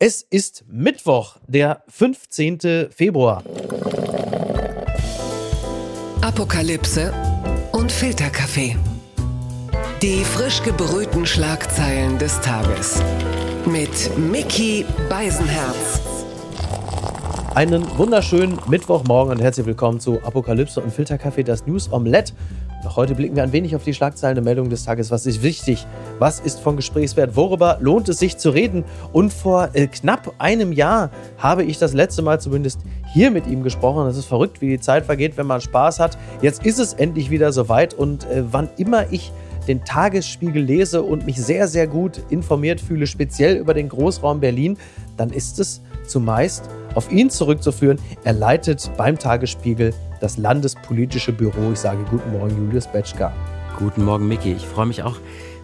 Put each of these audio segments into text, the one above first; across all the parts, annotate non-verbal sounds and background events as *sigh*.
Es ist Mittwoch, der 15. Februar. Apokalypse und Filterkaffee. Die frisch gebrühten Schlagzeilen des Tages. Mit Mickey Beisenherz. Einen wunderschönen Mittwochmorgen und herzlich willkommen zu Apokalypse und Filterkaffee, das News Omelette. Doch heute blicken wir ein wenig auf die Schlagzeilen der Meldung des Tages. Was ist wichtig? Was ist von Gesprächswert? Worüber lohnt es sich zu reden? Und vor äh, knapp einem Jahr habe ich das letzte Mal zumindest hier mit ihm gesprochen. Es ist verrückt, wie die Zeit vergeht, wenn man Spaß hat. Jetzt ist es endlich wieder soweit und äh, wann immer ich den Tagesspiegel lese und mich sehr, sehr gut informiert fühle, speziell über den Großraum Berlin, dann ist es zumeist auf ihn zurückzuführen. Er leitet beim Tagesspiegel das Landespolitische Büro. Ich sage guten Morgen, Julius Betschka. Guten Morgen, Micky. Ich freue mich auch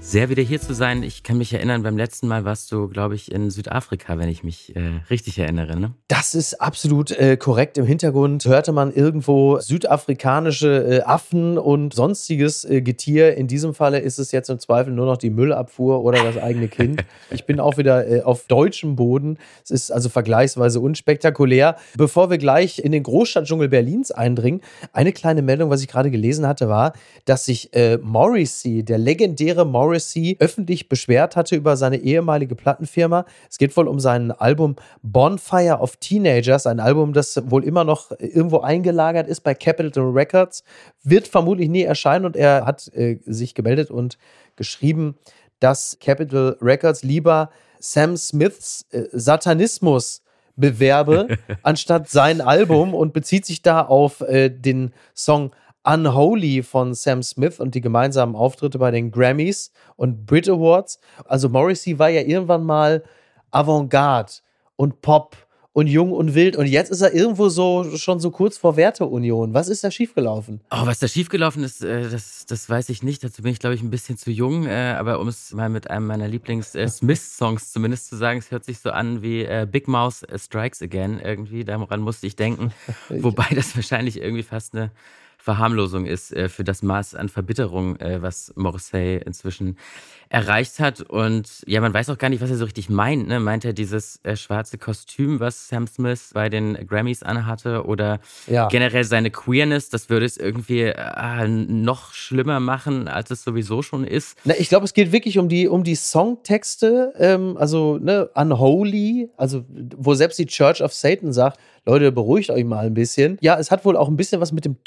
sehr wieder hier zu sein. Ich kann mich erinnern, beim letzten Mal warst du, glaube ich, in Südafrika, wenn ich mich äh, richtig erinnere. Ne? Das ist absolut äh, korrekt. Im Hintergrund hörte man irgendwo südafrikanische äh, Affen und sonstiges äh, Getier. In diesem Falle ist es jetzt im Zweifel nur noch die Müllabfuhr oder das eigene Kind. Ich bin auch wieder äh, auf deutschem Boden. Es ist also vergleichsweise unspektakulär. Bevor wir gleich in den Großstadtdschungel Berlins eindringen, eine kleine Meldung, was ich gerade gelesen hatte, war, dass sich äh, Morrissey, der legendäre Morrissey, Morrissey öffentlich beschwert hatte über seine ehemalige Plattenfirma. Es geht wohl um sein Album Bonfire of Teenagers, ein Album, das wohl immer noch irgendwo eingelagert ist bei Capitol Records, wird vermutlich nie erscheinen und er hat äh, sich gemeldet und geschrieben, dass Capitol Records lieber Sam Smiths äh, Satanismus bewerbe, *laughs* anstatt sein Album und bezieht sich da auf äh, den Song Unholy von Sam Smith und die gemeinsamen Auftritte bei den Grammys und Brit Awards. Also Morrissey war ja irgendwann mal Avantgarde und Pop und jung und wild und jetzt ist er irgendwo so schon so kurz vor Werteunion. Was ist da schiefgelaufen? Oh, was da schiefgelaufen ist, äh, das, das weiß ich nicht. Dazu bin ich, glaube ich, ein bisschen zu jung. Äh, aber um es mal mit einem meiner Lieblings-Smith-Songs zumindest zu sagen, es hört sich so an wie äh, Big Mouth Strikes Again irgendwie. Daran musste ich denken. *laughs* Wobei das wahrscheinlich irgendwie fast eine Verharmlosung ist äh, für das Maß an Verbitterung, äh, was Morrissey inzwischen erreicht hat. Und ja, man weiß auch gar nicht, was er so richtig meint. Ne? Meint er dieses äh, schwarze Kostüm, was Sam Smith bei den Grammys anhatte? Oder ja. generell seine Queerness? Das würde es irgendwie äh, noch schlimmer machen, als es sowieso schon ist. Na, ich glaube, es geht wirklich um die, um die Songtexte. Ähm, also ne, Unholy, also wo selbst die Church of Satan sagt, Leute, beruhigt euch mal ein bisschen. Ja, es hat wohl auch ein bisschen was mit dem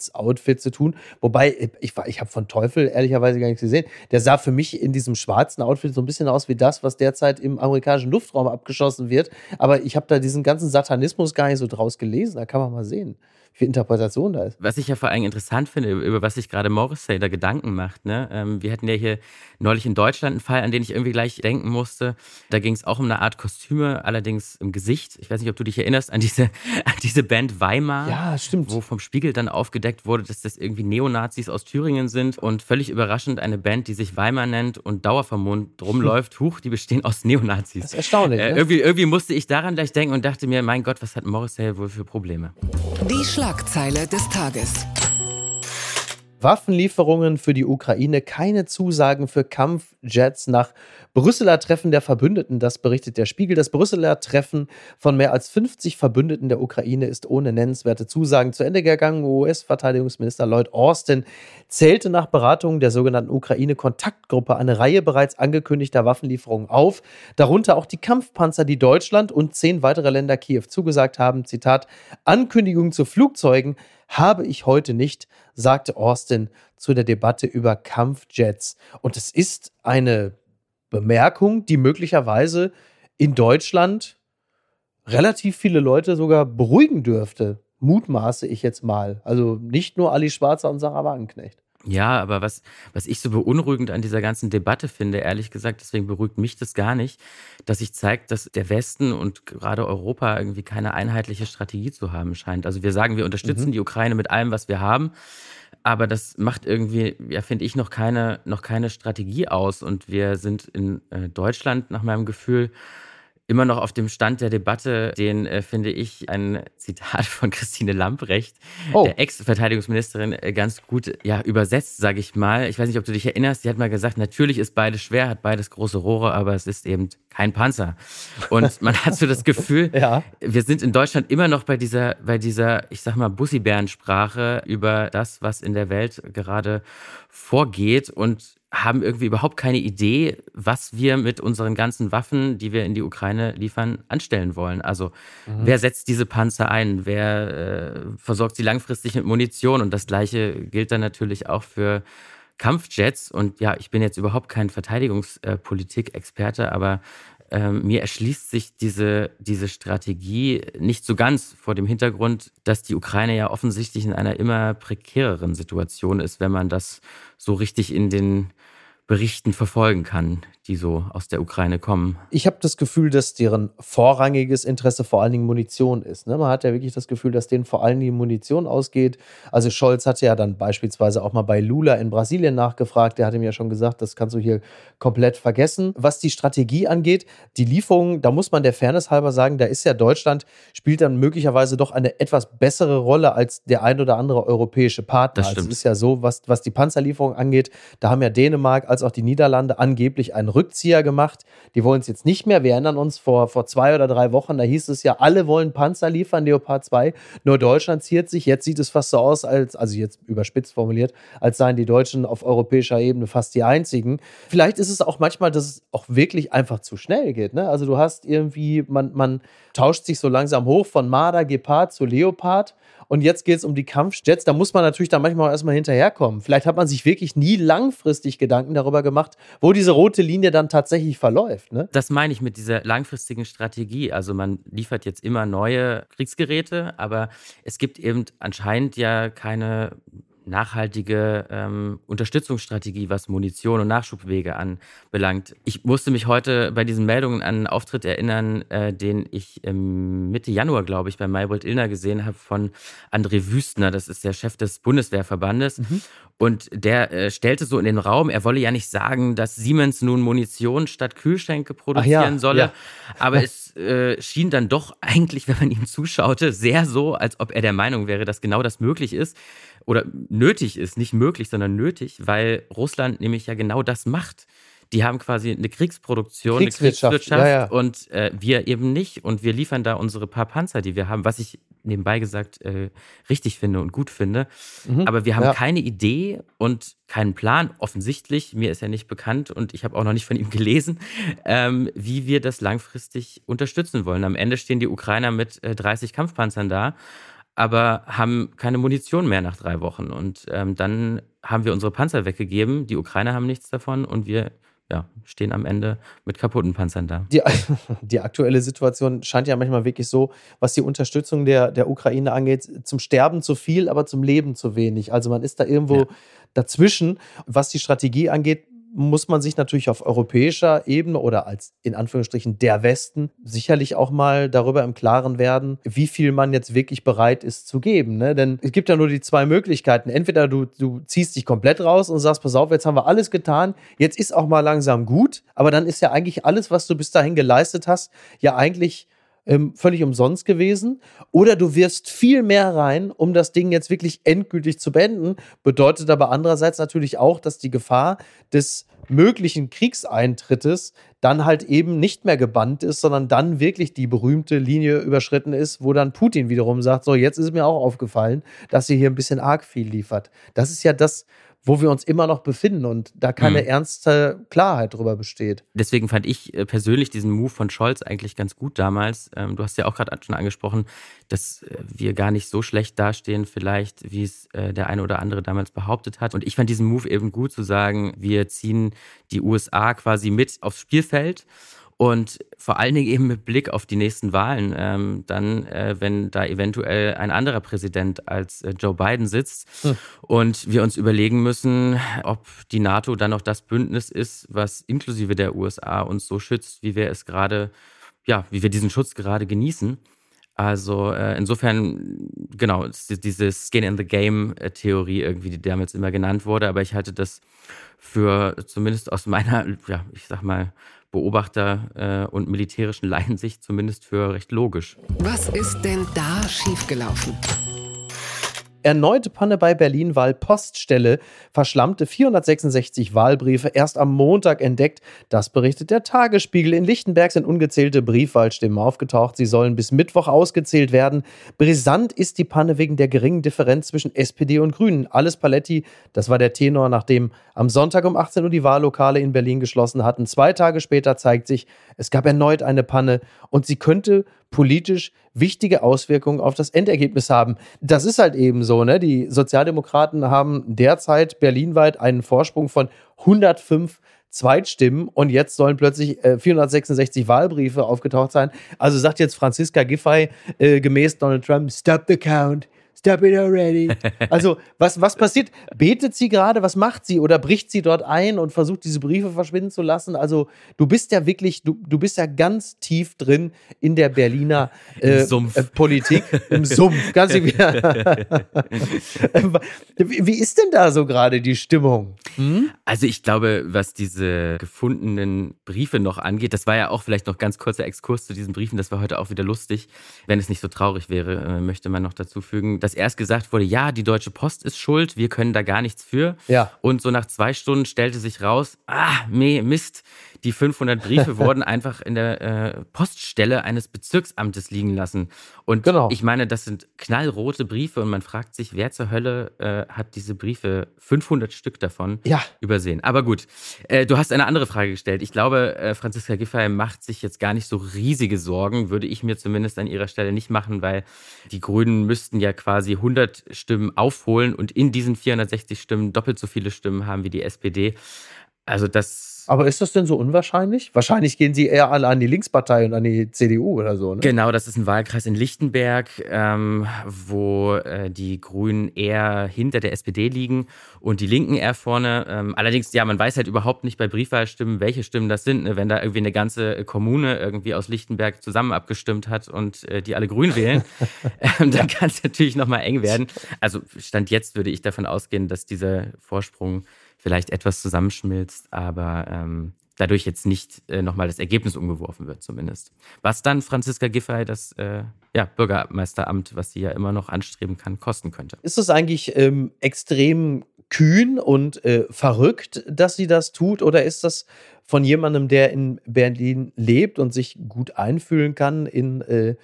Teufelsoutfit zu tun. Wobei, ich, ich habe von Teufel ehrlicherweise gar nichts gesehen. Der sah für mich in diesem schwarzen Outfit so ein bisschen aus wie das, was derzeit im amerikanischen Luftraum abgeschossen wird. Aber ich habe da diesen ganzen Satanismus gar nicht so draus gelesen. Da kann man mal sehen viel Interpretation da ist. Was ich ja vor allem interessant finde, über was sich gerade Morrissey da Gedanken macht. Ne? Ähm, wir hatten ja hier neulich in Deutschland einen Fall, an den ich irgendwie gleich denken musste. Da ging es auch um eine Art Kostüme, allerdings im Gesicht. Ich weiß nicht, ob du dich erinnerst an diese, *laughs* an diese Band Weimar. Ja, stimmt. Wo vom Spiegel dann aufgedeckt wurde, dass das irgendwie Neonazis aus Thüringen sind und völlig überraschend eine Band, die sich Weimar nennt und Dauervermond rumläuft. *laughs* Huch, die bestehen aus Neonazis. Das ist erstaunlich. Äh, ne? irgendwie, irgendwie musste ich daran gleich denken und dachte mir, mein Gott, was hat Morrissey wohl für Probleme? Die Schlagzeile des Tages. Waffenlieferungen für die Ukraine, keine Zusagen für Kampfjets nach Brüsseler Treffen der Verbündeten. Das berichtet der Spiegel. Das Brüsseler Treffen von mehr als 50 Verbündeten der Ukraine ist ohne nennenswerte Zusagen zu Ende gegangen. US-Verteidigungsminister Lloyd Austin zählte nach Beratungen der sogenannten Ukraine-Kontaktgruppe eine Reihe bereits angekündigter Waffenlieferungen auf, darunter auch die Kampfpanzer, die Deutschland und zehn weitere Länder Kiew zugesagt haben. Zitat: Ankündigungen zu Flugzeugen habe ich heute nicht, sagte Austin zu der Debatte über Kampfjets. Und es ist eine Bemerkung, die möglicherweise in Deutschland relativ viele Leute sogar beruhigen dürfte. Mutmaße ich jetzt mal. Also nicht nur Ali Schwarzer und Sarah Wagenknecht. Ja, aber was, was ich so beunruhigend an dieser ganzen Debatte finde, ehrlich gesagt, deswegen beruhigt mich das gar nicht, dass sich zeigt, dass der Westen und gerade Europa irgendwie keine einheitliche Strategie zu haben scheint. Also wir sagen, wir unterstützen mhm. die Ukraine mit allem, was wir haben, aber das macht irgendwie, ja, finde ich, noch keine, noch keine Strategie aus. Und wir sind in äh, Deutschland nach meinem Gefühl immer noch auf dem Stand der Debatte, den äh, finde ich ein Zitat von Christine Lamprecht, oh. der Ex-Verteidigungsministerin, äh, ganz gut ja, übersetzt, sage ich mal. Ich weiß nicht, ob du dich erinnerst, sie hat mal gesagt, natürlich ist beides schwer, hat beides große Rohre, aber es ist eben kein Panzer. Und man hat so das Gefühl, *laughs* ja. wir sind in Deutschland immer noch bei dieser, bei dieser, ich sag mal, Bussibärensprache über das, was in der Welt gerade vorgeht und haben irgendwie überhaupt keine Idee, was wir mit unseren ganzen Waffen, die wir in die Ukraine liefern, anstellen wollen. Also mhm. wer setzt diese Panzer ein? Wer äh, versorgt sie langfristig mit Munition? Und das gleiche gilt dann natürlich auch für Kampfjets. Und ja, ich bin jetzt überhaupt kein Verteidigungspolitik-Experte, aber ähm, mir erschließt sich diese, diese Strategie nicht so ganz vor dem Hintergrund, dass die Ukraine ja offensichtlich in einer immer prekäreren Situation ist, wenn man das so richtig in den Berichten verfolgen kann, die so aus der Ukraine kommen. Ich habe das Gefühl, dass deren vorrangiges Interesse vor allen Dingen Munition ist. Ne? Man hat ja wirklich das Gefühl, dass denen vor allen Dingen Munition ausgeht. Also Scholz hatte ja dann beispielsweise auch mal bei Lula in Brasilien nachgefragt. Der hatte mir ja schon gesagt, das kannst du hier komplett vergessen. Was die Strategie angeht, die Lieferungen, da muss man der Fairness halber sagen, da ist ja Deutschland, spielt dann möglicherweise doch eine etwas bessere Rolle als der ein oder andere europäische Partner. Das stimmt. Also es ist ja so, was, was die Panzerlieferung angeht, da haben ja Dänemark als auch die Niederlande angeblich einen Rückzieher gemacht. Die wollen es jetzt nicht mehr. Wir erinnern uns vor, vor zwei oder drei Wochen, da hieß es ja, alle wollen Panzer liefern, Leopard 2. Nur Deutschland ziert sich. Jetzt sieht es fast so aus, als, also jetzt überspitzt formuliert, als seien die Deutschen auf europäischer Ebene fast die einzigen. Vielleicht ist es auch manchmal, dass es auch wirklich einfach zu schnell geht. Ne? Also du hast irgendwie, man, man tauscht sich so langsam hoch von Marder, Gepard zu Leopard und jetzt geht es um die Kampfjets. Da muss man natürlich dann manchmal auch erstmal hinterherkommen. Vielleicht hat man sich wirklich nie langfristig Gedanken darüber gemacht, wo diese rote Linie dann tatsächlich verläuft. Ne? Das meine ich mit dieser langfristigen Strategie. Also man liefert jetzt immer neue Kriegsgeräte, aber es gibt eben anscheinend ja keine nachhaltige ähm, Unterstützungsstrategie, was Munition und Nachschubwege anbelangt. Ich musste mich heute bei diesen Meldungen an einen Auftritt erinnern, äh, den ich ähm, Mitte Januar, glaube ich, bei Maybold Illner gesehen habe von André Wüstner. Das ist der Chef des Bundeswehrverbandes. Mhm. Und der äh, stellte so in den Raum, er wolle ja nicht sagen, dass Siemens nun Munition statt Kühlschränke produzieren ja, solle. Ja. Aber es äh, schien dann doch eigentlich, wenn man ihm zuschaute, sehr so, als ob er der Meinung wäre, dass genau das möglich ist oder nötig ist, nicht möglich, sondern nötig, weil Russland nämlich ja genau das macht. Die haben quasi eine Kriegsproduktion, Kriegswirtschaft, eine Kriegswirtschaft ja, ja. und äh, wir eben nicht. Und wir liefern da unsere paar Panzer, die wir haben, was ich nebenbei gesagt äh, richtig finde und gut finde. Mhm, Aber wir haben ja. keine Idee und keinen Plan, offensichtlich. Mir ist ja nicht bekannt und ich habe auch noch nicht von ihm gelesen, ähm, wie wir das langfristig unterstützen wollen. Am Ende stehen die Ukrainer mit äh, 30 Kampfpanzern da aber haben keine Munition mehr nach drei Wochen. Und ähm, dann haben wir unsere Panzer weggegeben. Die Ukrainer haben nichts davon und wir ja, stehen am Ende mit kaputten Panzern da. Die, *laughs* die, aktuelle Situation scheint ja manchmal wirklich so, was die Unterstützung der, der Ukraine angeht, zum Sterben zu viel, aber zum Leben zu wenig. Also man ist da irgendwo ja. dazwischen. Was die Strategie angeht, muss man sich natürlich auf europäischer Ebene oder als in Anführungsstrichen der Westen sicherlich auch mal darüber im Klaren werden, wie viel man jetzt wirklich bereit ist zu geben. Ne? Denn es gibt ja nur die zwei Möglichkeiten. Entweder du, du ziehst dich komplett raus und sagst, pass auf, jetzt haben wir alles getan, jetzt ist auch mal langsam gut, aber dann ist ja eigentlich alles, was du bis dahin geleistet hast, ja eigentlich ähm, völlig umsonst gewesen. Oder du wirst viel mehr rein, um das Ding jetzt wirklich endgültig zu beenden. Bedeutet aber andererseits natürlich auch, dass die Gefahr des möglichen Kriegseintrittes dann halt eben nicht mehr gebannt ist, sondern dann wirklich die berühmte Linie überschritten ist, wo dann Putin wiederum sagt, so jetzt ist mir auch aufgefallen, dass ihr hier ein bisschen arg viel liefert. Das ist ja das, wo wir uns immer noch befinden und da keine mhm. ernste Klarheit drüber besteht. Deswegen fand ich äh, persönlich diesen Move von Scholz eigentlich ganz gut damals. Ähm, du hast ja auch gerade schon angesprochen, dass äh, wir gar nicht so schlecht dastehen, vielleicht, wie es äh, der eine oder andere damals behauptet hat. Und ich fand diesen Move eben gut zu sagen, wir ziehen die USA quasi mit aufs Spielfeld und vor allen Dingen eben mit Blick auf die nächsten Wahlen, ähm, dann, äh, wenn da eventuell ein anderer Präsident als äh, Joe Biden sitzt hm. und wir uns überlegen müssen, ob die NATO dann noch das Bündnis ist, was inklusive der USA uns so schützt, wie wir es gerade, ja, wie wir diesen Schutz gerade genießen. Also äh, insofern, genau, diese Skin in the Game-Theorie irgendwie, die damals immer genannt wurde, aber ich halte das für zumindest aus meiner, ja, ich sag mal, Beobachter äh, und militärischen Laiensicht zumindest für recht logisch. Was ist denn da schiefgelaufen? Erneute Panne bei Berlin-Wahl Poststelle. Verschlammte 466 Wahlbriefe erst am Montag entdeckt. Das berichtet der Tagesspiegel. In Lichtenberg sind ungezählte Briefwahlstimmen aufgetaucht. Sie sollen bis Mittwoch ausgezählt werden. Brisant ist die Panne wegen der geringen Differenz zwischen SPD und Grünen. Alles Paletti, das war der Tenor, nachdem am Sonntag um 18 Uhr die Wahllokale in Berlin geschlossen hatten. Zwei Tage später zeigt sich, es gab erneut eine Panne und sie könnte politisch wichtige Auswirkungen auf das Endergebnis haben. Das ist halt eben so, ne? Die Sozialdemokraten haben derzeit berlinweit einen Vorsprung von 105 Zweitstimmen und jetzt sollen plötzlich äh, 466 Wahlbriefe aufgetaucht sein. Also sagt jetzt Franziska Giffey äh, gemäß Donald Trump, stop the count. Stop it already. *laughs* Also, was, was passiert? Betet sie gerade? Was macht sie? Oder bricht sie dort ein und versucht, diese Briefe verschwinden zu lassen? Also, du bist ja wirklich, du, du bist ja ganz tief drin in der Berliner äh, äh, Politik. Im Sumpf. Ganz *laughs* wie, wie ist denn da so gerade die Stimmung? Hm? Also, ich glaube, was diese gefundenen Briefe noch angeht, das war ja auch vielleicht noch ganz kurzer Exkurs zu diesen Briefen. Das war heute auch wieder lustig. Wenn es nicht so traurig wäre, äh, möchte man noch dazu fügen, dass dass erst gesagt wurde, ja, die Deutsche Post ist schuld, wir können da gar nichts für. Ja. Und so nach zwei Stunden stellte sich raus, ah, meh, Mist, die 500 Briefe wurden einfach in der äh, Poststelle eines Bezirksamtes liegen lassen. Und genau. ich meine, das sind knallrote Briefe und man fragt sich, wer zur Hölle äh, hat diese Briefe, 500 Stück davon, ja. übersehen. Aber gut, äh, du hast eine andere Frage gestellt. Ich glaube, äh, Franziska Giffey macht sich jetzt gar nicht so riesige Sorgen, würde ich mir zumindest an ihrer Stelle nicht machen, weil die Grünen müssten ja quasi 100 Stimmen aufholen und in diesen 460 Stimmen doppelt so viele Stimmen haben wie die SPD. Also das aber ist das denn so unwahrscheinlich? Wahrscheinlich gehen sie eher alle an die Linkspartei und an die CDU oder so, ne? Genau, das ist ein Wahlkreis in Lichtenberg, ähm, wo äh, die Grünen eher hinter der SPD liegen und die Linken eher vorne. Ähm, allerdings, ja, man weiß halt überhaupt nicht bei Briefwahlstimmen, welche Stimmen das sind. Ne? Wenn da irgendwie eine ganze Kommune irgendwie aus Lichtenberg zusammen abgestimmt hat und äh, die alle grün wählen, *laughs* ähm, dann kann es natürlich nochmal eng werden. Also Stand jetzt würde ich davon ausgehen, dass dieser Vorsprung vielleicht etwas zusammenschmilzt, aber ähm, dadurch jetzt nicht äh, nochmal das Ergebnis umgeworfen wird, zumindest. Was dann Franziska Giffey das äh, ja, Bürgermeisteramt, was sie ja immer noch anstreben kann, kosten könnte. Ist es eigentlich ähm, extrem kühn und äh, verrückt, dass sie das tut, oder ist das von jemandem, der in Berlin lebt und sich gut einfühlen kann in äh,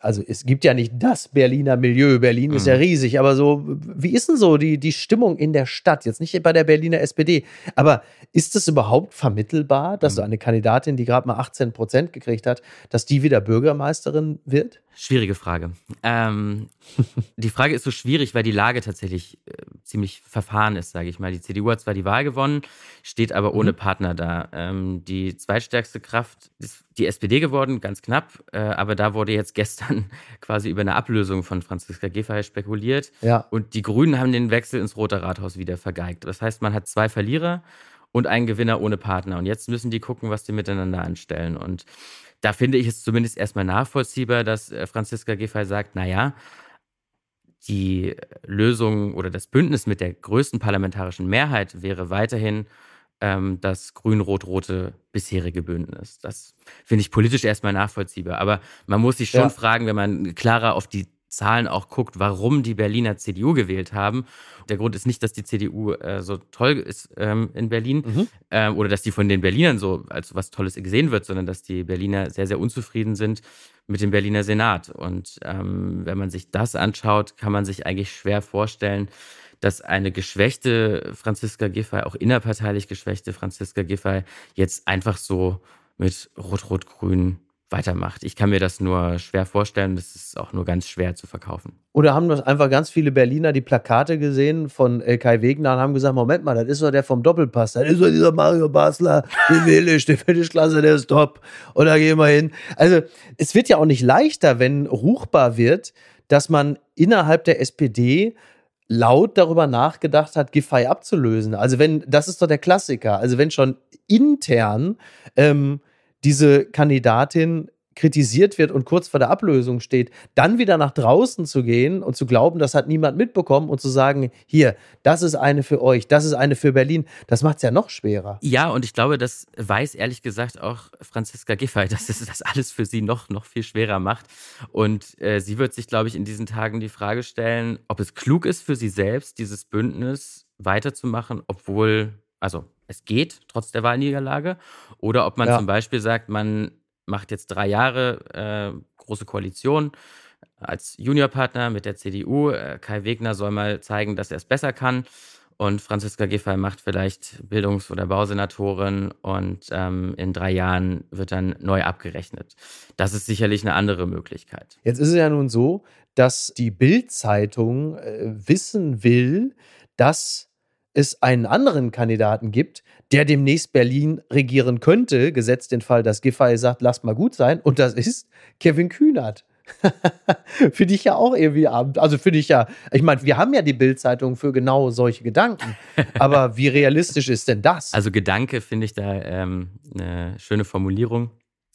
also es gibt ja nicht das Berliner Milieu, Berlin mhm. ist ja mhm. riesig, aber so, wie ist denn so die, die Stimmung in der Stadt? Jetzt nicht bei der Berliner SPD, aber ist es überhaupt vermittelbar, dass mhm. so eine Kandidatin, die gerade mal 18 Prozent gekriegt hat, dass die wieder Bürgermeisterin wird? Schwierige Frage. Ähm, *laughs* die Frage ist so schwierig, weil die Lage tatsächlich äh, ziemlich verfahren ist, sage ich mal. Die CDU hat zwar die Wahl gewonnen, steht aber ohne mhm. Partner da. Ähm, die zweitstärkste Kraft ist die SPD geworden, ganz knapp. Äh, aber da wurde jetzt gestern *laughs* quasi über eine Ablösung von Franziska Giffey spekuliert. Ja. Und die Grünen haben den Wechsel ins Rote Rathaus wieder vergeigt. Das heißt, man hat zwei Verlierer und einen Gewinner ohne Partner. Und jetzt müssen die gucken, was die miteinander anstellen. Und da finde ich es zumindest erstmal nachvollziehbar, dass äh, Franziska Giffey sagt, naja, die Lösung oder das Bündnis mit der größten parlamentarischen Mehrheit wäre weiterhin ähm, das grün-rot-rote bisherige Bündnis. Das finde ich politisch erstmal nachvollziehbar. Aber man muss sich schon ja. fragen, wenn man klarer auf die Zahlen auch guckt, warum die Berliner CDU gewählt haben. Der Grund ist nicht, dass die CDU äh, so toll ist ähm, in Berlin mhm. äh, oder dass die von den Berlinern so als was Tolles gesehen wird, sondern dass die Berliner sehr, sehr unzufrieden sind mit dem Berliner Senat. Und ähm, wenn man sich das anschaut, kann man sich eigentlich schwer vorstellen, dass eine geschwächte Franziska Giffey, auch innerparteilich geschwächte Franziska Giffey, jetzt einfach so mit Rot-Rot-Grün weitermacht. Ich kann mir das nur schwer vorstellen. Das ist auch nur ganz schwer zu verkaufen. Oder haben das einfach ganz viele Berliner die Plakate gesehen von Kai Wegner und haben gesagt: Moment mal, das ist doch der vom Doppelpass. Das ist doch dieser Mario Basler, den will ich, die Finischklasse, der ist top. Und da gehen wir hin. Also, es wird ja auch nicht leichter, wenn ruchbar wird, dass man innerhalb der SPD laut darüber nachgedacht hat, Giffey abzulösen. Also, wenn, das ist doch der Klassiker. Also, wenn schon intern ähm, diese Kandidatin kritisiert wird und kurz vor der Ablösung steht, dann wieder nach draußen zu gehen und zu glauben, das hat niemand mitbekommen und zu sagen, hier, das ist eine für euch, das ist eine für Berlin, das macht es ja noch schwerer. Ja, und ich glaube, das weiß ehrlich gesagt auch Franziska Giffey, *laughs* dass es das alles für sie noch, noch viel schwerer macht. Und äh, sie wird sich, glaube ich, in diesen Tagen die Frage stellen, ob es klug ist für sie selbst, dieses Bündnis weiterzumachen, obwohl, also es geht trotz der Wahlniederlage, oder ob man ja. zum Beispiel sagt, man macht jetzt drei Jahre äh, große Koalition als Juniorpartner mit der CDU. Äh, Kai Wegner soll mal zeigen, dass er es besser kann. Und Franziska Giffey macht vielleicht Bildungs- oder Bausenatorin und ähm, in drei Jahren wird dann neu abgerechnet. Das ist sicherlich eine andere Möglichkeit. Jetzt ist es ja nun so, dass die Bild-Zeitung äh, wissen will, dass es einen anderen Kandidaten gibt, der demnächst Berlin regieren könnte, gesetzt den Fall, dass Giffey sagt, lasst mal gut sein, und das ist Kevin Kühnert. *laughs* finde ich ja auch irgendwie abend. Also finde ich ja, ich meine, wir haben ja die Bildzeitung für genau solche Gedanken. *laughs* Aber wie realistisch ist denn das? Also Gedanke finde ich da ähm, eine schöne Formulierung.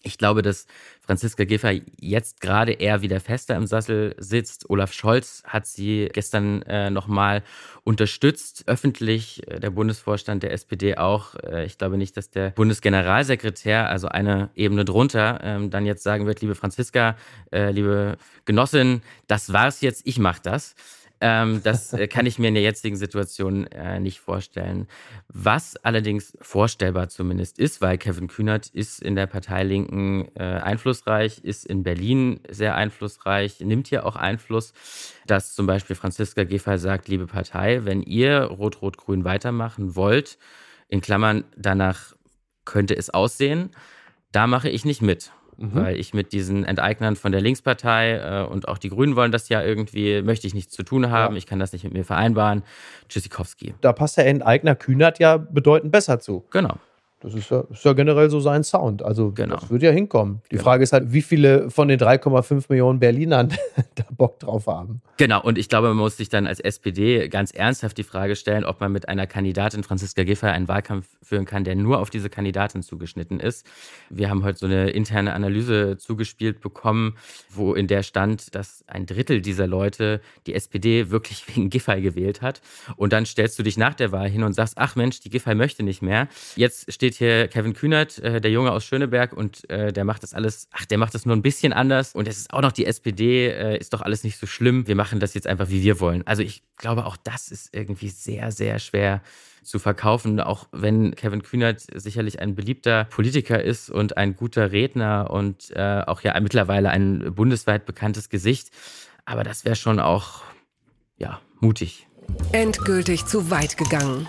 Ich glaube, dass Franziska Giffey jetzt gerade eher wieder fester im Sassel sitzt. Olaf Scholz hat sie gestern äh, nochmal unterstützt, öffentlich, äh, der Bundesvorstand der SPD auch. Äh, ich glaube nicht, dass der Bundesgeneralsekretär, also eine Ebene drunter, ähm, dann jetzt sagen wird, liebe Franziska, äh, liebe Genossin, das war's jetzt, ich mach das. Ähm, das äh, kann ich mir in der jetzigen Situation äh, nicht vorstellen. Was allerdings vorstellbar zumindest ist, weil Kevin Kühnert ist in der Partei Linken äh, einflussreich, ist in Berlin sehr einflussreich, nimmt hier auch Einfluss, dass zum Beispiel Franziska Giffey sagt, liebe Partei, wenn ihr Rot-Rot-Grün weitermachen wollt, in Klammern, danach könnte es aussehen, da mache ich nicht mit. Mhm. Weil ich mit diesen Enteignern von der Linkspartei äh, und auch die Grünen wollen das ja irgendwie, möchte ich nichts zu tun haben, ja. ich kann das nicht mit mir vereinbaren. Tschüssikowski. Da passt der Enteigner Kühnert ja bedeutend besser zu. Genau. Das ist ja, ist ja, generell so sein Sound. Also genau. das wird ja hinkommen. Die genau. Frage ist halt, wie viele von den 3,5 Millionen Berlinern *laughs* da Bock drauf haben. Genau, und ich glaube, man muss sich dann als SPD ganz ernsthaft die Frage stellen, ob man mit einer Kandidatin Franziska Giffey einen Wahlkampf führen kann, der nur auf diese Kandidatin zugeschnitten ist. Wir haben heute so eine interne Analyse zugespielt bekommen, wo in der stand, dass ein Drittel dieser Leute die SPD wirklich *laughs* wegen Giffey gewählt hat. Und dann stellst du dich nach der Wahl hin und sagst, ach Mensch, die Giffey möchte nicht mehr. Jetzt steht hier Kevin Kühnert, äh, der Junge aus Schöneberg, und äh, der macht das alles, ach, der macht das nur ein bisschen anders. Und es ist auch noch die SPD, äh, ist doch alles nicht so schlimm. Wir machen das jetzt einfach, wie wir wollen. Also ich glaube, auch das ist irgendwie sehr, sehr schwer zu verkaufen, auch wenn Kevin Kühnert sicherlich ein beliebter Politiker ist und ein guter Redner und äh, auch ja mittlerweile ein bundesweit bekanntes Gesicht. Aber das wäre schon auch, ja, mutig. Endgültig zu weit gegangen.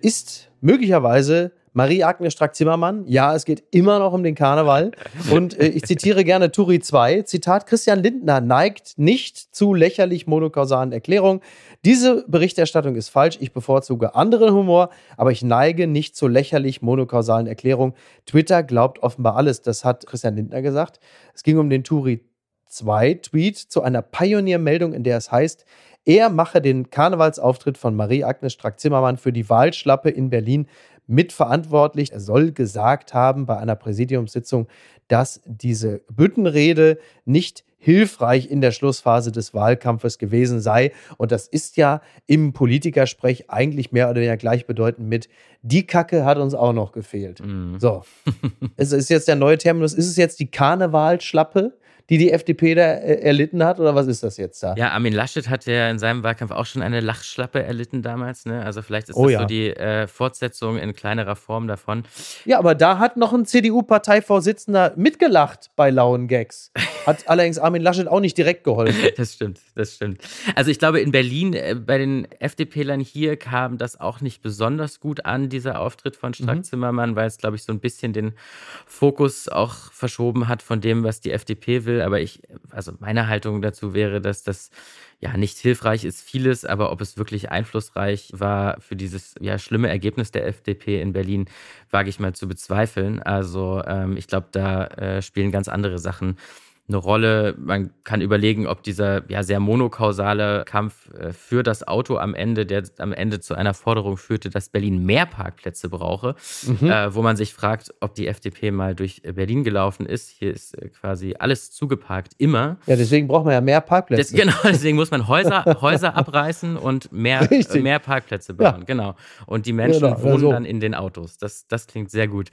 Ist möglicherweise Marie-Agnes Strack-Zimmermann. Ja, es geht immer noch um den Karneval. Und äh, ich zitiere gerne Turi 2. Zitat: Christian Lindner neigt nicht zu lächerlich monokausalen Erklärungen. Diese Berichterstattung ist falsch. Ich bevorzuge anderen Humor, aber ich neige nicht zu lächerlich monokausalen Erklärungen. Twitter glaubt offenbar alles. Das hat Christian Lindner gesagt. Es ging um den Turi 2 Tweet zu einer Pioniermeldung, in der es heißt, er mache den Karnevalsauftritt von Marie-Agnes Strack-Zimmermann für die Wahlschlappe in Berlin mitverantwortlich. Er soll gesagt haben bei einer Präsidiumssitzung, dass diese Büttenrede nicht hilfreich in der Schlussphase des Wahlkampfes gewesen sei. Und das ist ja im Politikersprech eigentlich mehr oder weniger gleichbedeutend mit, die Kacke hat uns auch noch gefehlt. Mm. So. *laughs* es ist jetzt der neue Terminus. Ist es jetzt die Karnevalschlappe? Die die FDP da äh, erlitten hat? Oder was ist das jetzt da? Ja, Armin Laschet hat ja in seinem Wahlkampf auch schon eine Lachschlappe erlitten damals. Ne? Also vielleicht ist oh das ja. so die äh, Fortsetzung in kleinerer Form davon. Ja, aber da hat noch ein CDU-Parteivorsitzender mitgelacht bei lauen Gags. Hat *laughs* allerdings Armin Laschet auch nicht direkt geholfen. das stimmt, das stimmt. Also ich glaube, in Berlin, äh, bei den FDP-Lern hier kam das auch nicht besonders gut an, dieser Auftritt von Strack-Zimmermann, mhm. weil es, glaube ich, so ein bisschen den Fokus auch verschoben hat von dem, was die FDP will will, aber ich, also meine Haltung dazu wäre, dass das ja nicht hilfreich ist, vieles, aber ob es wirklich einflussreich war für dieses ja schlimme Ergebnis der FDP in Berlin, wage ich mal zu bezweifeln. Also ähm, ich glaube, da äh, spielen ganz andere Sachen eine Rolle. Man kann überlegen, ob dieser ja sehr monokausale Kampf äh, für das Auto am Ende, der am Ende zu einer Forderung führte, dass Berlin mehr Parkplätze brauche, mhm. äh, wo man sich fragt, ob die FDP mal durch Berlin gelaufen ist. Hier ist äh, quasi alles zugeparkt, immer. Ja, deswegen braucht man ja mehr Parkplätze. Das, genau, *laughs* deswegen muss man Häuser, Häuser abreißen und mehr, mehr Parkplätze bauen. Ja. Genau. Und die Menschen genau, wohnen so. dann in den Autos. Das, das klingt sehr gut.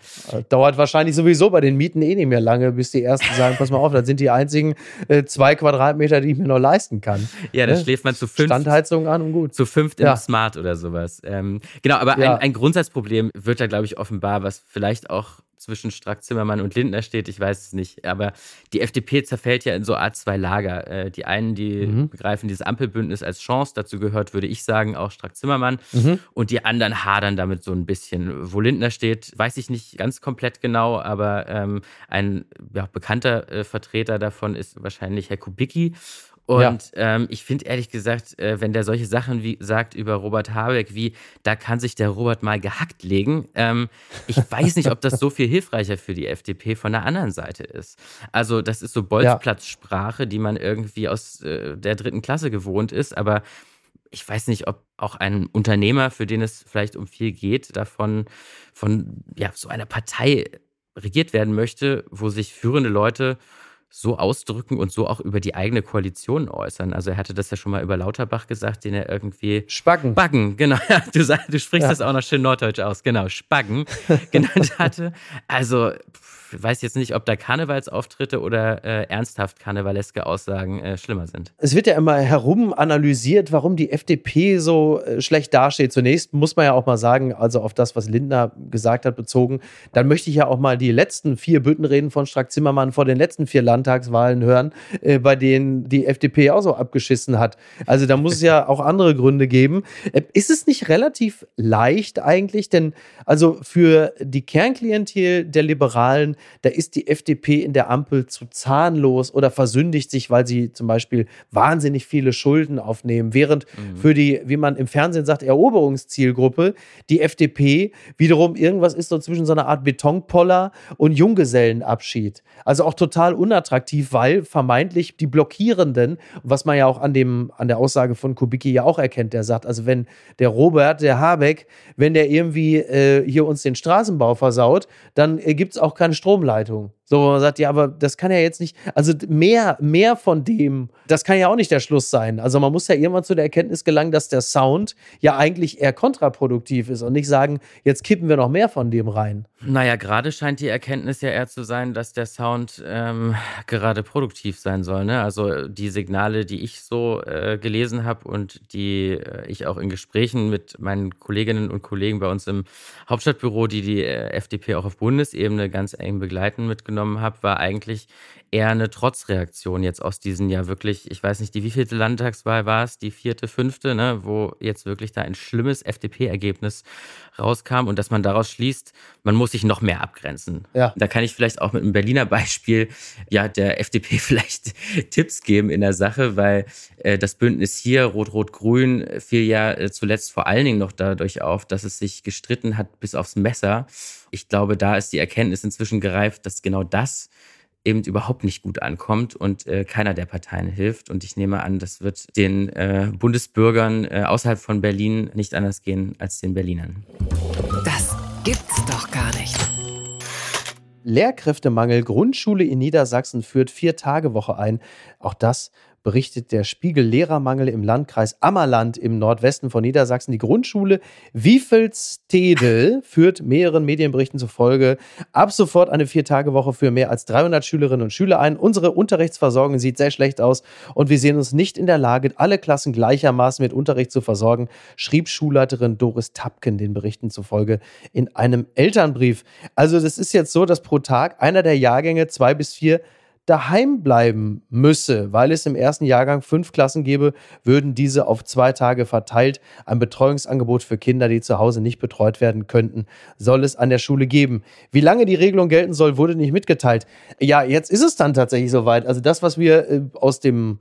Dauert wahrscheinlich sowieso bei den Mieten eh nicht mehr lange, bis die ersten sagen, pass mal auf, das sind die einzigen äh, zwei Quadratmeter, die ich mir noch leisten kann. Ja, da ne? schläft man zu fünf. Standheizung an und gut. Zu fünft im ja. Smart oder sowas. Ähm, genau, aber ja. ein, ein Grundsatzproblem wird da, glaube ich, offenbar, was vielleicht auch zwischen Strack-Zimmermann und Lindner steht, ich weiß es nicht. Aber die FDP zerfällt ja in so Art zwei Lager. Äh, die einen, die mhm. begreifen dieses Ampelbündnis als Chance, dazu gehört, würde ich sagen, auch Strack-Zimmermann. Mhm. Und die anderen hadern damit so ein bisschen. Wo Lindner steht, weiß ich nicht ganz komplett genau, aber ähm, ein ja, bekannter äh, Vertreter davon ist wahrscheinlich Herr Kubicki. Und ja. ähm, ich finde ehrlich gesagt, äh, wenn der solche Sachen wie, sagt über Robert Habeck, wie da kann sich der Robert mal gehackt legen, ähm, ich weiß nicht, ob das so viel hilfreicher für die FDP von der anderen Seite ist. Also das ist so Bolzplatzsprache, die man irgendwie aus äh, der dritten Klasse gewohnt ist, aber ich weiß nicht, ob auch ein Unternehmer, für den es vielleicht um viel geht, davon von ja, so einer Partei regiert werden möchte, wo sich führende Leute so ausdrücken und so auch über die eigene Koalition äußern. Also er hatte das ja schon mal über Lauterbach gesagt, den er irgendwie Spaggen. Spaggen, genau. *laughs* Du, du sprichst ja. das auch noch schön norddeutsch aus, genau, Spaggen *laughs* genannt hatte. Also weiß jetzt nicht, ob da Karnevalsauftritte oder äh, ernsthaft karnevaleske Aussagen äh, schlimmer sind. Es wird ja immer herum analysiert, warum die FDP so äh, schlecht dasteht. Zunächst muss man ja auch mal sagen, also auf das, was Lindner gesagt hat, bezogen, dann möchte ich ja auch mal die letzten vier Büttenreden von Strack-Zimmermann vor den letzten vier Landtagswahlen hören, äh, bei denen die FDP auch so abgeschissen hat. Also da muss es ja auch andere Gründe geben. Äh, ist es nicht relativ leicht eigentlich? Denn also für die Kernklientel der Liberalen da ist die FDP in der Ampel zu zahnlos oder versündigt sich, weil sie zum Beispiel wahnsinnig viele Schulden aufnehmen, während mhm. für die, wie man im Fernsehen sagt, Eroberungszielgruppe die FDP wiederum irgendwas ist so zwischen so einer Art Betonpoller und Junggesellenabschied. Also auch total unattraktiv, weil vermeintlich die Blockierenden, was man ja auch an, dem, an der Aussage von Kubicki ja auch erkennt, der sagt, also wenn der Robert, der Habeck, wenn der irgendwie äh, hier uns den Straßenbau versaut, dann äh, gibt es auch Strom Stromleitung. So, wo man sagt, ja, aber das kann ja jetzt nicht, also mehr, mehr von dem, das kann ja auch nicht der Schluss sein. Also man muss ja irgendwann zu der Erkenntnis gelangen, dass der Sound ja eigentlich eher kontraproduktiv ist und nicht sagen, jetzt kippen wir noch mehr von dem rein. Naja, gerade scheint die Erkenntnis ja eher zu sein, dass der Sound ähm, gerade produktiv sein soll. Ne? Also die Signale, die ich so äh, gelesen habe und die äh, ich auch in Gesprächen mit meinen Kolleginnen und Kollegen bei uns im Hauptstadtbüro, die die äh, FDP auch auf Bundesebene ganz eng begleiten, mitgenommen wahrgenommen habe, war eigentlich eher eine Trotzreaktion jetzt aus diesen ja wirklich, ich weiß nicht, die wievielte Landtagswahl war es, die vierte, fünfte, ne, wo jetzt wirklich da ein schlimmes FDP-Ergebnis rauskam und dass man daraus schließt, man muss sich noch mehr abgrenzen. Ja. Da kann ich vielleicht auch mit einem Berliner Beispiel ja der FDP *laughs* vielleicht Tipps geben in der Sache, weil äh, das Bündnis hier Rot-Rot-Grün fiel ja äh, zuletzt vor allen Dingen noch dadurch auf, dass es sich gestritten hat bis aufs Messer. Ich glaube, da ist die Erkenntnis inzwischen gereift, dass genau das eben überhaupt nicht gut ankommt und äh, keiner der Parteien hilft. Und ich nehme an, das wird den äh, Bundesbürgern äh, außerhalb von Berlin nicht anders gehen als den Berlinern. Das gibt's doch gar nicht. Lehrkräftemangel. Grundschule in Niedersachsen führt Vier-Tage-Woche ein. Auch das berichtet der Spiegel Lehrermangel im Landkreis Ammerland im Nordwesten von Niedersachsen. Die Grundschule Wiefelstedel führt mehreren Medienberichten zufolge ab sofort eine Viertagewoche für mehr als 300 Schülerinnen und Schüler ein. Unsere Unterrichtsversorgung sieht sehr schlecht aus und wir sehen uns nicht in der Lage, alle Klassen gleichermaßen mit Unterricht zu versorgen, schrieb Schulleiterin Doris Tapken den Berichten zufolge in einem Elternbrief. Also das ist jetzt so, dass pro Tag einer der Jahrgänge zwei bis vier daheim bleiben müsse, weil es im ersten Jahrgang fünf Klassen gäbe, würden diese auf zwei Tage verteilt. Ein Betreuungsangebot für Kinder, die zu Hause nicht betreut werden könnten, soll es an der Schule geben. Wie lange die Regelung gelten soll, wurde nicht mitgeteilt. Ja, jetzt ist es dann tatsächlich soweit. Also das, was wir äh, aus dem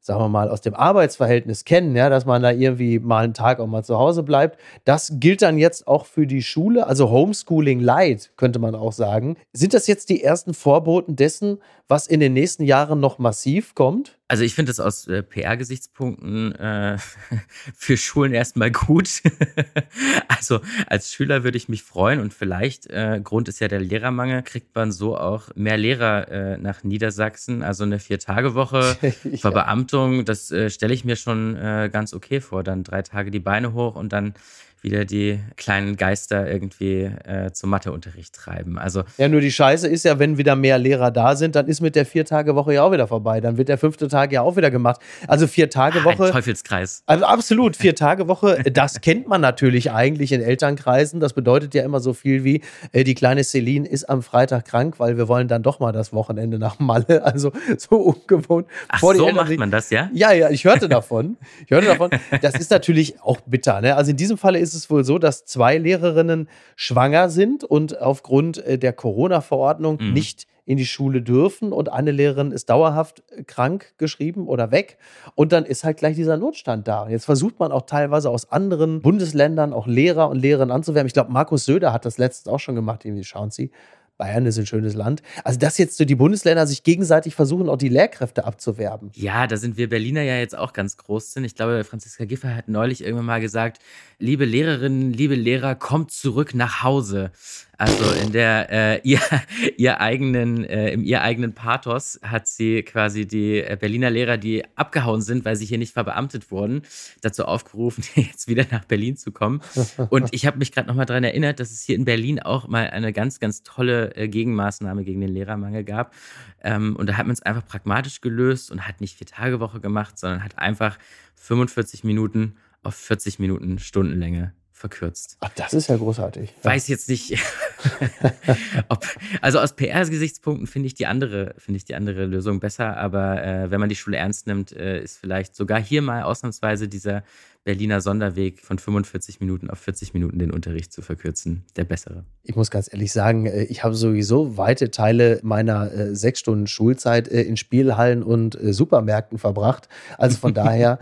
sagen wir mal, aus dem Arbeitsverhältnis kennen, ja, dass man da irgendwie mal einen Tag auch mal zu Hause bleibt. Das gilt dann jetzt auch für die Schule, also Homeschooling Light, könnte man auch sagen. Sind das jetzt die ersten Vorboten dessen, was in den nächsten Jahren noch massiv kommt? Also ich finde das aus äh, PR-Gesichtspunkten äh, *laughs* für Schulen erstmal gut. *laughs* also als Schüler würde ich mich freuen und vielleicht, äh, Grund ist ja der Lehrermangel, kriegt man so auch mehr Lehrer äh, nach Niedersachsen. Also eine Vier-Tage-Woche, *laughs* ja. Verbeamtung, das äh, stelle ich mir schon äh, ganz okay vor. Dann drei Tage die Beine hoch und dann wieder die kleinen Geister irgendwie äh, zum Matheunterricht treiben. Also ja, nur die Scheiße ist ja, wenn wieder mehr Lehrer da sind, dann ist mit der Vier-Tage-Woche ja auch wieder vorbei. Dann wird der fünfte Tag ja auch wieder gemacht. Also Vier-Tage-Woche. Ein Teufelskreis. Also absolut, Vier-Tage-Woche, das *laughs* kennt man natürlich eigentlich in Elternkreisen. Das bedeutet ja immer so viel wie, äh, die kleine Celine ist am Freitag krank, weil wir wollen dann doch mal das Wochenende nach Malle. *laughs* Also so ungewohnt. Ach, so Eltern macht man das, ja? Ja, ja, ich hörte davon. Ich hörte davon. Das ist natürlich auch bitter. Ne? Also in diesem Falle ist ist es wohl so, dass zwei Lehrerinnen schwanger sind und aufgrund äh, der Corona-Verordnung mhm. nicht in die Schule dürfen und eine Lehrerin ist dauerhaft äh, krank geschrieben oder weg und dann ist halt gleich dieser Notstand da. Jetzt versucht man auch teilweise aus anderen Bundesländern auch Lehrer und Lehrerinnen anzuwerben. Ich glaube, Markus Söder hat das letztens auch schon gemacht, irgendwie schauen Sie. Bayern ist ein schönes Land. Also, dass jetzt so die Bundesländer sich gegenseitig versuchen, auch die Lehrkräfte abzuwerben. Ja, da sind wir Berliner ja jetzt auch ganz groß sind. Ich glaube, Franziska Giffey hat neulich irgendwann mal gesagt, liebe Lehrerinnen, liebe Lehrer, kommt zurück nach Hause. Also in der äh, ihr, *laughs* ihr eigenen, äh, im ihr eigenen Pathos hat sie quasi die äh, Berliner Lehrer, die abgehauen sind, weil sie hier nicht verbeamtet wurden, dazu aufgerufen, *laughs* jetzt wieder nach Berlin zu kommen. Und ich habe mich gerade nochmal daran erinnert, dass es hier in Berlin auch mal eine ganz, ganz tolle äh, Gegenmaßnahme gegen den Lehrermangel gab. Ähm, und da hat man es einfach pragmatisch gelöst und hat nicht vier Tage Woche gemacht, sondern hat einfach 45 Minuten auf 40 Minuten Stundenlänge verkürzt. Ach, das ist ja großartig. Weiß jetzt nicht, *laughs* ob, also aus PR-Gesichtspunkten finde ich die andere, finde ich die andere Lösung besser, aber äh, wenn man die Schule ernst nimmt, äh, ist vielleicht sogar hier mal ausnahmsweise dieser Berliner Sonderweg von 45 Minuten auf 40 Minuten den Unterricht zu verkürzen, der bessere. Ich muss ganz ehrlich sagen, äh, ich habe sowieso weite Teile meiner äh, sechs Stunden Schulzeit äh, in Spielhallen und Supermärkten verbracht. Also von daher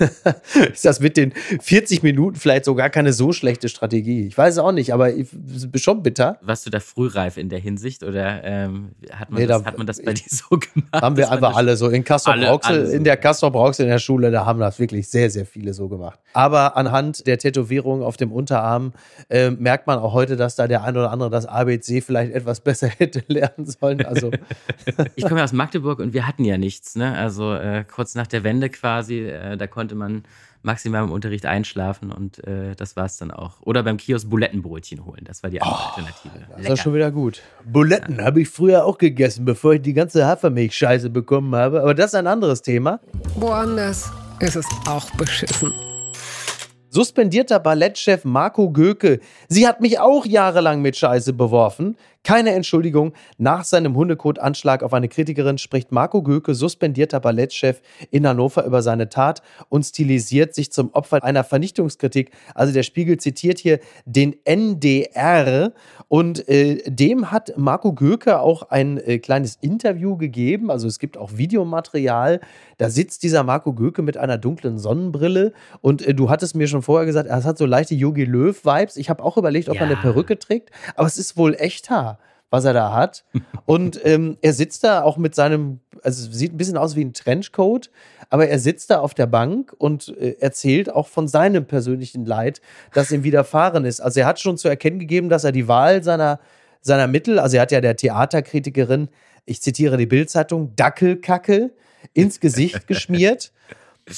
*laughs* ist das mit den 40 Minuten vielleicht sogar keine so schlechte Strategie. Ich weiß es auch nicht, aber ich bin schon bitter. Warst du da frühreif in der Hinsicht oder ähm, hat, man nee, das, da, hat man das bei dir so gemacht? Haben wir einfach alle so. In Castor Brauxel, in der Castor Brauxel in der Schule, da haben das wirklich sehr, sehr viele so gemacht gemacht. Aber anhand der Tätowierung auf dem Unterarm äh, merkt man auch heute, dass da der ein oder andere das ABC vielleicht etwas *laughs* besser hätte lernen sollen. Also *laughs* ich komme ja aus Magdeburg und wir hatten ja nichts. Ne? Also äh, kurz nach der Wende quasi, äh, da konnte man maximal im Unterricht einschlafen und äh, das war es dann auch. Oder beim Kiosk Bulettenbrötchen holen, das war die andere oh, Alternative. Das war schon wieder gut. Buletten ja. habe ich früher auch gegessen, bevor ich die ganze Hafermilch-Scheiße bekommen habe. Aber das ist ein anderes Thema. Woanders ist es auch beschissen. Suspendierter Ballettchef Marco Göke. Sie hat mich auch jahrelang mit Scheiße beworfen. Keine Entschuldigung. Nach seinem Hundekot-Anschlag auf eine Kritikerin spricht Marco Göke, suspendierter Ballettchef in Hannover, über seine Tat und stilisiert sich zum Opfer einer Vernichtungskritik. Also der Spiegel zitiert hier den NDR und äh, dem hat Marco Göke auch ein äh, kleines Interview gegeben. Also es gibt auch Videomaterial. Da sitzt dieser Marco Göke mit einer dunklen Sonnenbrille und äh, du hattest mir schon vorher gesagt, es hat so leichte Yogi Löw-Vibes. Ich habe auch überlegt, ob ja. er eine Perücke trägt, aber es ist wohl echt Haar was er da hat. Und ähm, er sitzt da auch mit seinem, also sieht ein bisschen aus wie ein Trenchcoat, aber er sitzt da auf der Bank und äh, erzählt auch von seinem persönlichen Leid, das ihm widerfahren ist. Also er hat schon zu erkennen gegeben, dass er die Wahl seiner, seiner Mittel, also er hat ja der Theaterkritikerin, ich zitiere die Bildzeitung, Dackelkacke ins Gesicht geschmiert.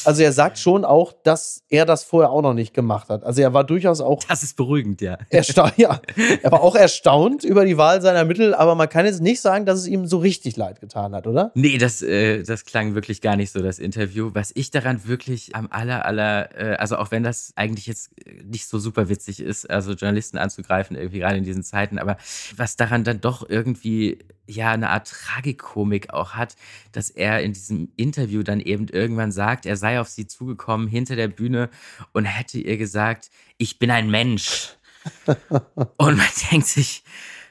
Also er sagt schon auch, dass er das vorher auch noch nicht gemacht hat. Also er war durchaus auch. Das ist beruhigend, ja. Erstaunt, *laughs* ja. Er war auch erstaunt über die Wahl seiner Mittel, aber man kann jetzt nicht sagen, dass es ihm so richtig leid getan hat, oder? Nee, das, äh, das klang wirklich gar nicht so, das Interview. Was ich daran wirklich am aller, aller, äh, also auch wenn das eigentlich jetzt nicht so super witzig ist, also Journalisten anzugreifen, irgendwie gerade in diesen Zeiten, aber was daran dann doch irgendwie ja eine Art Tragikomik auch hat, dass er in diesem Interview dann eben irgendwann sagt, er sei auf sie zugekommen hinter der Bühne und hätte ihr gesagt, ich bin ein Mensch. *laughs* und man denkt sich,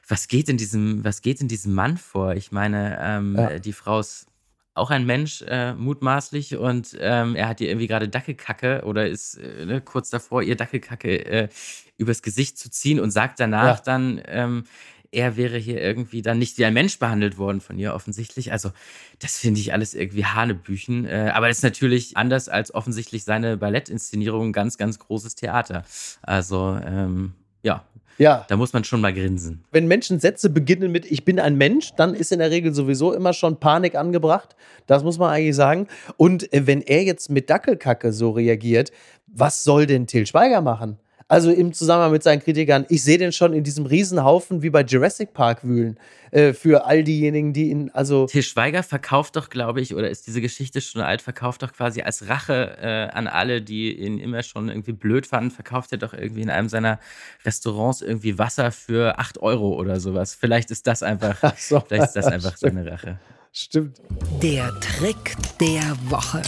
was geht in diesem, was geht in diesem Mann vor? Ich meine, ähm, ja. die Frau ist auch ein Mensch, äh, mutmaßlich, und ähm, er hat ihr irgendwie gerade Dackelkacke oder ist äh, ne, kurz davor, ihr Dackelkacke äh, übers Gesicht zu ziehen und sagt danach ja. dann, ähm, er wäre hier irgendwie dann nicht wie ein Mensch behandelt worden von ihr offensichtlich. Also das finde ich alles irgendwie Hanebüchen. Äh, aber das ist natürlich anders als offensichtlich seine Ballettinszenierung ein ganz, ganz großes Theater. Also ähm, ja, ja. Da muss man schon mal grinsen. Wenn Menschen Sätze beginnen mit Ich bin ein Mensch, dann ist in der Regel sowieso immer schon Panik angebracht. Das muss man eigentlich sagen. Und äh, wenn er jetzt mit Dackelkacke so reagiert, was soll denn Till Schweiger machen? Also im Zusammenhang mit seinen Kritikern, ich sehe den schon in diesem Riesenhaufen wie bei Jurassic Park wühlen. Äh, für all diejenigen, die ihn, also. Til Schweiger verkauft doch, glaube ich, oder ist diese Geschichte schon alt, verkauft doch quasi als Rache äh, an alle, die ihn immer schon irgendwie blöd fanden, verkauft er doch irgendwie in einem seiner Restaurants irgendwie Wasser für 8 Euro oder sowas. Vielleicht ist das einfach, *laughs* so, vielleicht ist das einfach seine Rache. Stimmt. Der Trick der Woche.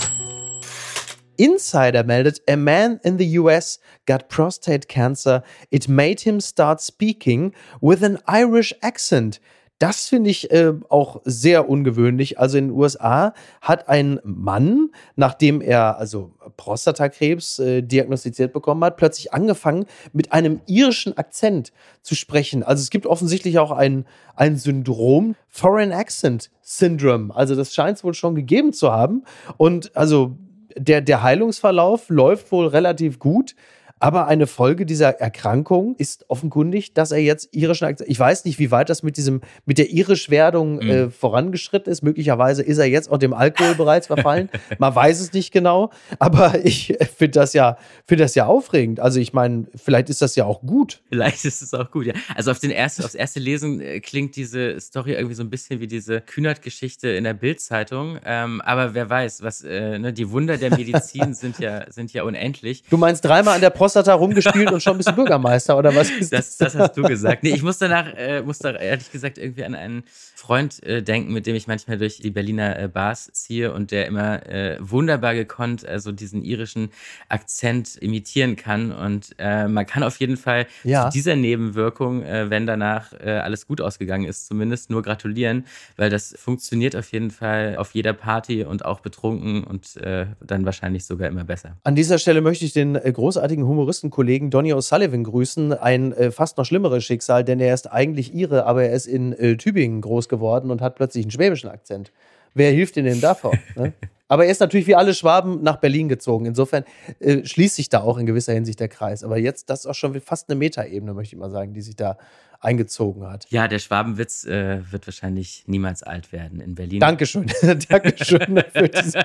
Insider meldet, a man in the US got prostate cancer. It made him start speaking with an Irish accent. Das finde ich äh, auch sehr ungewöhnlich. Also in den USA hat ein Mann, nachdem er also Prostatakrebs äh, diagnostiziert bekommen hat, plötzlich angefangen, mit einem irischen Akzent zu sprechen. Also es gibt offensichtlich auch ein, ein Syndrom, Foreign Accent Syndrome. Also das scheint es wohl schon gegeben zu haben. Und also der, der Heilungsverlauf läuft wohl relativ gut. Aber eine Folge dieser Erkrankung ist offenkundig, dass er jetzt irischen Akzent. Ich weiß nicht, wie weit das mit diesem, mit der Irischwerdung mhm. äh, vorangeschritten ist. Möglicherweise ist er jetzt auch dem Alkohol bereits verfallen. *laughs* Man weiß es nicht genau. Aber ich finde das ja, finde das ja aufregend. Also ich meine, vielleicht ist das ja auch gut. Vielleicht ist es auch gut, ja. Also auf den ersten, aufs erste Lesen äh, klingt diese Story irgendwie so ein bisschen wie diese Kühnert-Geschichte in der Bildzeitung. Ähm, aber wer weiß, was, äh, ne, die Wunder der Medizin *laughs* sind ja, sind ja unendlich. Du meinst dreimal an der Post Prostata rumgespielt und schon ein bisschen *laughs* Bürgermeister oder was ist das? Das, das hast du gesagt. Nee, ich muss danach, äh, muss da ehrlich gesagt irgendwie an einen Freund äh, denken, mit dem ich manchmal durch die Berliner äh, Bars ziehe und der immer äh, wunderbar gekonnt also diesen irischen Akzent imitieren kann. Und äh, man kann auf jeden Fall ja. zu dieser Nebenwirkung, äh, wenn danach äh, alles gut ausgegangen ist, zumindest nur gratulieren, weil das funktioniert auf jeden Fall auf jeder Party und auch betrunken und dann wahrscheinlich sogar immer besser. An dieser Stelle möchte ich den großartigen Humor Humoristenkollegen Donny O'Sullivan grüßen. Ein fast noch schlimmeres Schicksal, denn er ist eigentlich Ire, aber er ist in Tübingen groß geworden und hat plötzlich einen schwäbischen Akzent. Wer hilft ihm denn davor? *laughs* ne? Aber er ist natürlich wie alle Schwaben nach Berlin gezogen. Insofern äh, schließt sich da auch in gewisser Hinsicht der Kreis. Aber jetzt, das ist auch schon fast eine Metaebene, möchte ich mal sagen, die sich da eingezogen hat. Ja, der Schwabenwitz äh, wird wahrscheinlich niemals alt werden in Berlin. Dankeschön. *laughs* Dankeschön für *laughs* diese.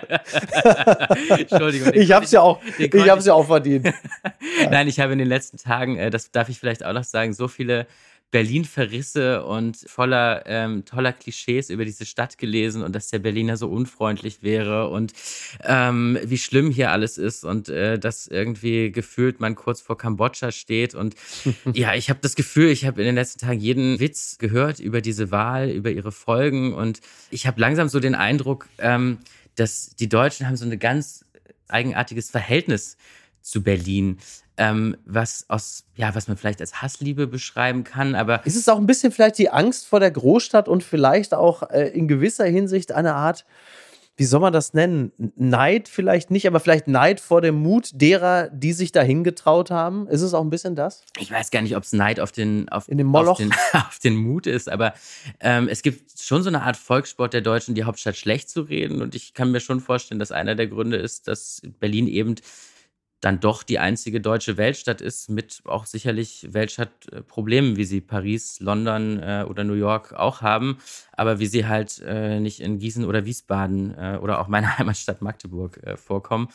Entschuldigung. Ich habe es ja auch, ich habe ja auch verdient. Nein, ich habe in den letzten Tagen, äh, das darf ich vielleicht auch noch sagen, so viele Berlin-Verrisse und voller ähm, toller Klischees über diese Stadt gelesen und dass der Berliner so unfreundlich wäre und ähm, wie schlimm hier alles ist und äh, dass irgendwie gefühlt man kurz vor Kambodscha steht. Und *laughs* ja, ich habe das Gefühl, ich habe in den letzten Tagen jeden Witz gehört über diese Wahl, über ihre Folgen und ich habe langsam so den Eindruck, ähm, dass die Deutschen haben so ein ganz eigenartiges Verhältnis zu Berlin ähm, was aus, ja, was man vielleicht als Hassliebe beschreiben kann, aber. Ist es auch ein bisschen vielleicht die Angst vor der Großstadt und vielleicht auch äh, in gewisser Hinsicht eine Art, wie soll man das nennen? Neid vielleicht nicht, aber vielleicht Neid vor dem Mut derer, die sich dahin getraut haben. Ist es auch ein bisschen das? Ich weiß gar nicht, ob es Neid auf den, auf, In dem Moloch. Auf, den, *laughs* auf den Mut ist, aber ähm, es gibt schon so eine Art Volkssport der Deutschen, die Hauptstadt schlecht zu reden. Und ich kann mir schon vorstellen, dass einer der Gründe ist, dass Berlin eben dann doch die einzige deutsche Weltstadt ist, mit auch sicherlich Weltstadtproblemen, wie sie Paris, London äh, oder New York auch haben, aber wie sie halt äh, nicht in Gießen oder Wiesbaden äh, oder auch meiner *laughs* Heimatstadt Magdeburg äh, vorkommen.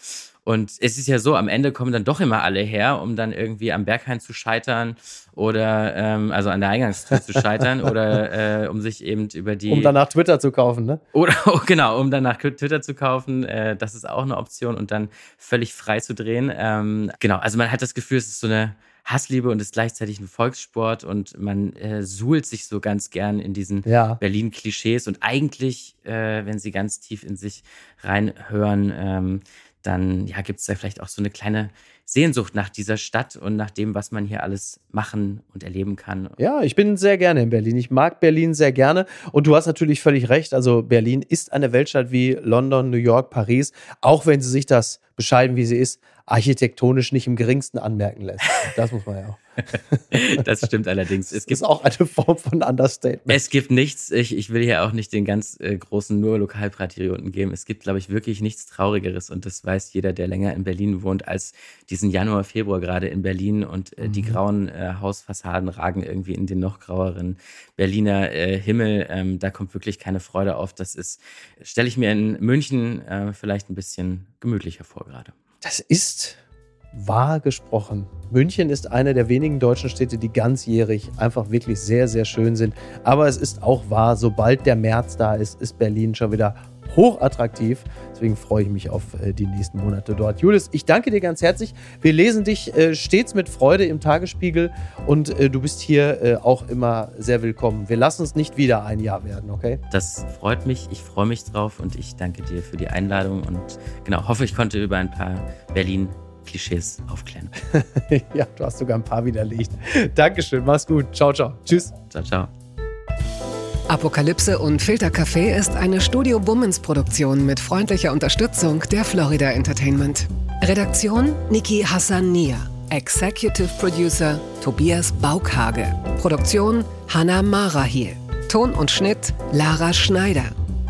Und es ist ja so, am Ende kommen dann doch immer alle her, um dann irgendwie am Berghain zu scheitern oder ähm, also an der Eingangstür zu scheitern *laughs* oder äh, um sich eben über die. Um danach Twitter zu kaufen, ne? *laughs* Oder oh, genau, um danach Twitter zu kaufen. Äh, das ist auch eine Option und dann völlig frei zu drehen. Ähm, genau, also man hat das Gefühl, es ist so eine Hassliebe und ist gleichzeitig ein Volkssport und man äh, suhlt sich so ganz gern in diesen ja. Berlin-Klischees und eigentlich, äh, wenn sie ganz tief in sich reinhören, ähm, dann ja, gibt es da vielleicht auch so eine kleine Sehnsucht nach dieser Stadt und nach dem, was man hier alles machen und erleben kann. Ja, ich bin sehr gerne in Berlin. Ich mag Berlin sehr gerne. Und du hast natürlich völlig recht. Also Berlin ist eine Weltstadt wie London, New York, Paris, auch wenn sie sich das bescheiden, wie sie ist, architektonisch nicht im geringsten anmerken lässt. Das muss man ja auch. *laughs* das stimmt allerdings. Es gibt, das ist auch eine Form von Understatement. Es gibt nichts, ich, ich will hier auch nicht den ganz äh, großen nur Lokalpatrioten geben. Es gibt, glaube ich, wirklich nichts Traurigeres und das weiß jeder, der länger in Berlin wohnt, als diesen Januar, Februar gerade in Berlin und äh, mhm. die grauen äh, Hausfassaden ragen irgendwie in den noch graueren Berliner äh, Himmel. Ähm, da kommt wirklich keine Freude auf. Das ist, stelle ich mir in München äh, vielleicht ein bisschen gemütlicher vor gerade. Das ist wahr gesprochen. München ist eine der wenigen deutschen Städte, die ganzjährig einfach wirklich sehr, sehr schön sind. Aber es ist auch wahr, sobald der März da ist, ist Berlin schon wieder hochattraktiv. Deswegen freue ich mich auf äh, die nächsten Monate dort. Julius, ich danke dir ganz herzlich. Wir lesen dich äh, stets mit Freude im Tagesspiegel und äh, du bist hier auch immer sehr willkommen. Wir lassen uns nicht wieder ein Jahr werden, okay? Das freut mich. Ich freue mich drauf und ich danke dir für die Einladung und genau, hoffe, ich konnte über ein paar Berlin Klischees aufklären. *laughs* ja, du hast sogar ein paar widerlegt. Dankeschön, mach's gut. Ciao, ciao. Tschüss. Ciao, ciao. Apokalypse und Filtercafé ist eine Studio Bummens Produktion mit freundlicher Unterstützung der Florida Entertainment. Redaktion Niki Hassania. Executive Producer Tobias Baukhage. Produktion Hannah Marahiel. Ton und Schnitt Lara Schneider.